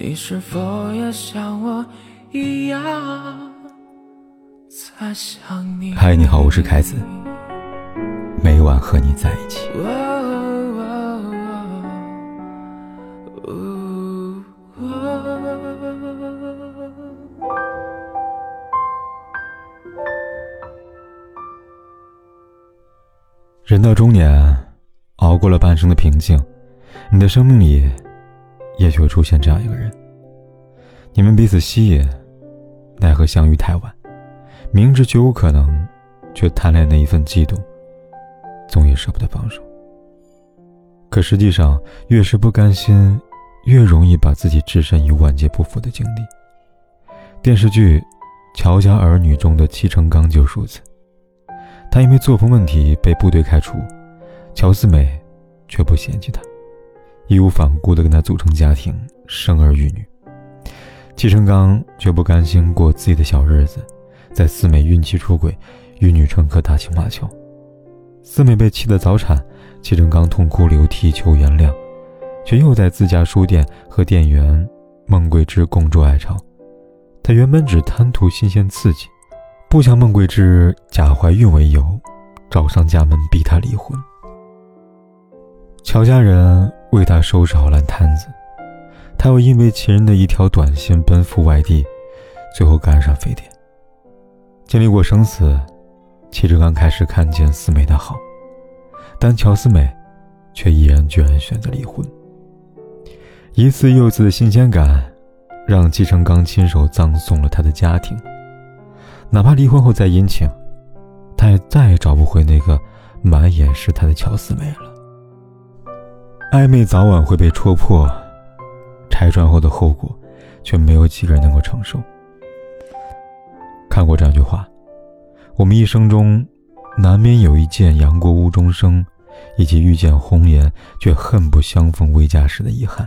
你是否也像我一样在想你？嗨，你好，我是凯子，每晚和你在一起。人到中年，熬过了半生的平静，你的生命里也许会出现这样一个人。你们彼此吸引，奈何相遇太晚，明知绝无可能，却贪恋那一份悸动，总也舍不得放手。可实际上，越是不甘心，越容易把自己置身于万劫不复的境地。电视剧《乔家儿女》中的戚成刚就如此。他因为作风问题被部队开除，乔四美却不嫌弃他，义无反顾地跟他组成家庭，生儿育女。戚成刚却不甘心过自己的小日子，在四美孕期出轨，与女乘客打情骂俏，四美被气得早产，戚成刚痛哭流涕求原谅，却又在自家书店和店员孟桂枝共筑爱巢。他原本只贪图新鲜刺激。不想孟桂枝假怀孕为由，找上家门逼他离婚。乔家人为他收拾好烂摊子，他又因为情人的一条短信奔赴外地，最后赶上非典。经历过生死，齐志刚开始看见四美的好，但乔四美却毅然决然选择离婚。一次又一次的新鲜感，让季成刚亲手葬送了他的家庭。哪怕离婚后再殷勤，他也再也找不回那个满眼是他的乔四美了。暧昧早晚会被戳破，拆穿后的后果，却没有几个人能够承受。看过这样一句话：我们一生中，难免有一件杨过无中生，以及遇见红颜却恨不相逢未嫁时的遗憾。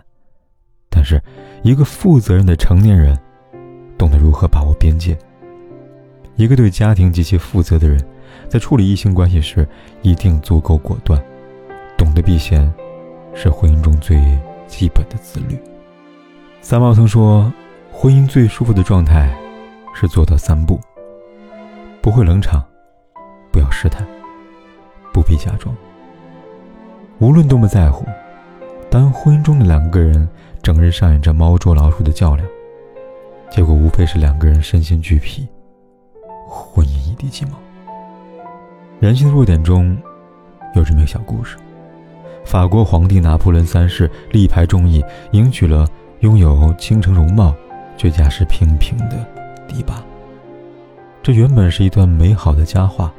但是，一个负责任的成年人，懂得如何把握边界。一个对家庭极其负责的人，在处理异性关系时，一定足够果断，懂得避嫌，是婚姻中最基本的自律。三毛曾说，婚姻最舒服的状态，是做到三不：不会冷场，不要试探，不必假装。无论多么在乎，当婚姻中的两个人整日上演着猫捉老鼠的较量，结果无非是两个人身心俱疲。婚姻一地鸡毛。人性的弱点中，有这么一个小故事：法国皇帝拿破仑三世力排众议，迎娶了拥有倾城容貌却家世平平的迪巴。这原本是一段美好的佳话，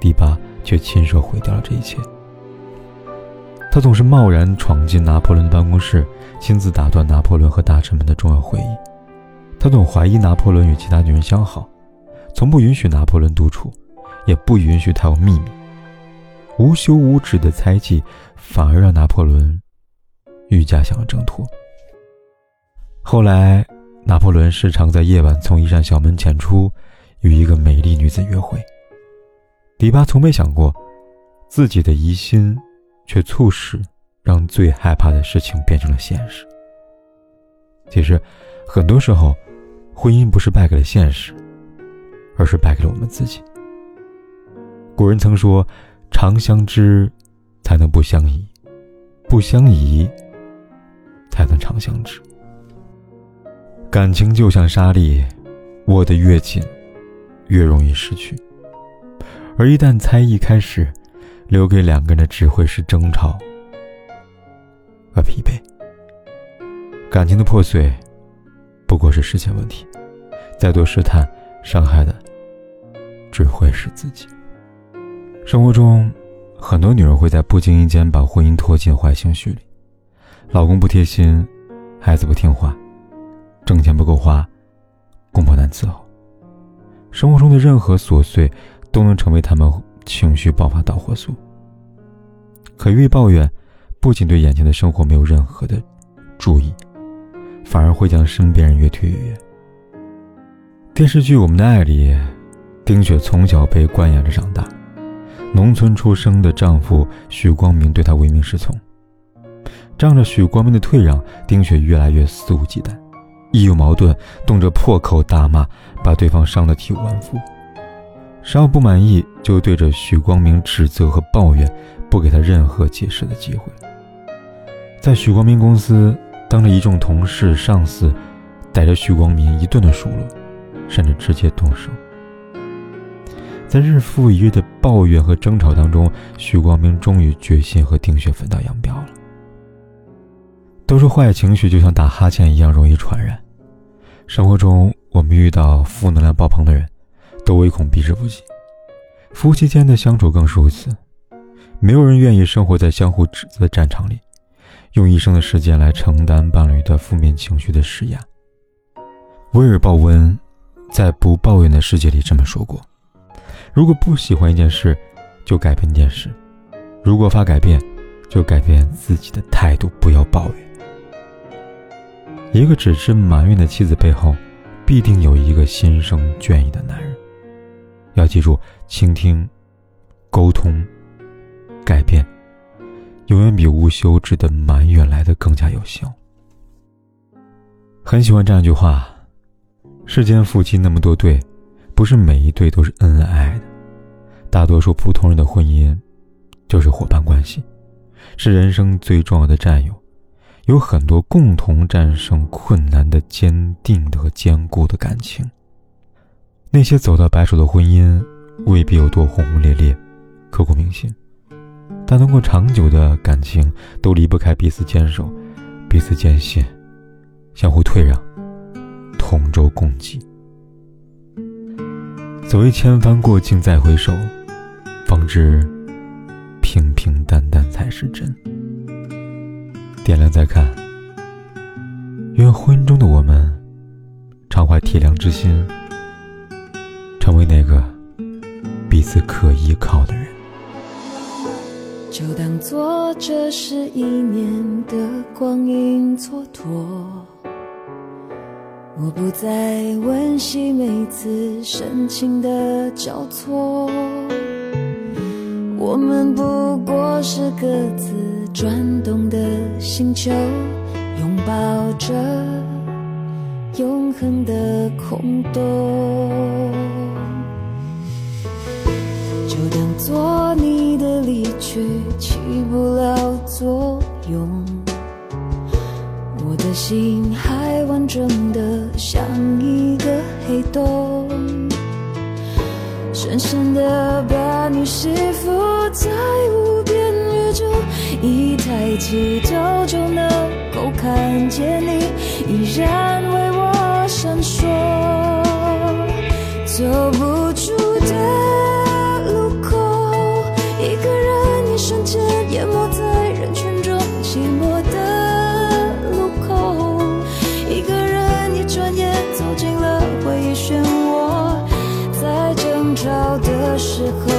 迪巴却亲手毁掉了这一切。他总是贸然闯进拿破仑办公室，亲自打断拿破仑和大臣们的重要会议。他总怀疑拿破仑与其他女人相好。从不允许拿破仑独处，也不允许他有秘密。无休无止的猜忌，反而让拿破仑愈加想要挣脱。后来，拿破仑时常在夜晚从一扇小门潜出，与一个美丽女子约会。迪巴从没想过，自己的疑心，却促使让最害怕的事情变成了现实。其实，很多时候，婚姻不是败给了现实。而是败给了我们自己。古人曾说：“长相知，才能不相宜；不相宜，才能长相知。”感情就像沙粒，握得越紧，越容易失去。而一旦猜疑开始，留给两个人的只会是争吵和疲惫。感情的破碎，不过是时间问题。再多试探，伤害的。只会是自己。生活中，很多女人会在不经意间把婚姻拖进坏情绪里。老公不贴心，孩子不听话，挣钱不够花，公婆难伺候。生活中的任何琐碎，都能成为他们情绪爆发导火索。可越抱怨，不仅对眼前的生活没有任何的注意，反而会将身边人越推越远。电视剧《我们的爱》里。丁雪从小被惯养着长大，农村出生的丈夫许光明对她唯命是从。仗着许光明的退让，丁雪越来越肆无忌惮，一有矛盾，动辄破口大骂，把对方伤得体无完肤。稍不满意，就对着许光明指责和抱怨，不给他任何解释的机会。在许光明公司，当着一众同事、上司，逮着许光明一顿的数落，甚至直接动手。在日复一日的抱怨和争吵当中，许光明终于决心和丁雪分道扬镳了。都说坏情绪就像打哈欠一样容易传染，生活中我们遇到负能量爆棚的人。都唯恐避之不及，夫妻间的相处更是如此。没有人愿意生活在相互指责的战场里，用一生的时间来承担伴侣的负面情绪的施压。威尔·鲍温在《不抱怨的世界》里这么说过：“如果不喜欢一件事，就改变一件事；如果发改变，就改变自己的态度，不要抱怨。”一个只知埋怨的妻子背后，必定有一个心生倦意的男人。要记住，倾听、沟通、改变，永远比无休止的埋怨来的更加有效。很喜欢这样一句话：世间夫妻那么多对，不是每一对都是恩恩爱爱的。大多数普通人的婚姻，就是伙伴关系，是人生最重要的战友，有很多共同战胜困难的坚定的和坚固的感情。那些走到白首的婚姻，未必有多轰轰烈烈、刻骨铭心，但能够长久的感情，都离不开彼此坚守、彼此坚信、相互退让、同舟共济。所谓千帆过尽再回首，方知平平淡淡才是真。点亮再看，愿婚姻中的我们，常怀体谅之心。成为那个彼此可依靠的人。就当做这是一年的光阴蹉跎，我不再温习每次深情的交错。我们不过是各自转动的星球，拥抱着永恒的空洞。就当做你的离去起不了作用，我的心还完整的像一个黑洞，深深的把你吸附在无边宇宙，一抬起头就能够看见你，依然为我之后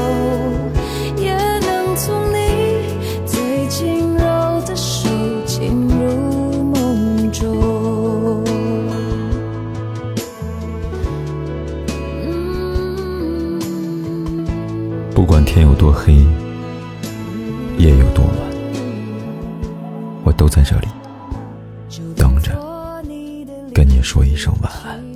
也能从你最轻柔的手进入梦中不管天有多黑，夜有多晚，我都在这里等着，跟你说一声晚安。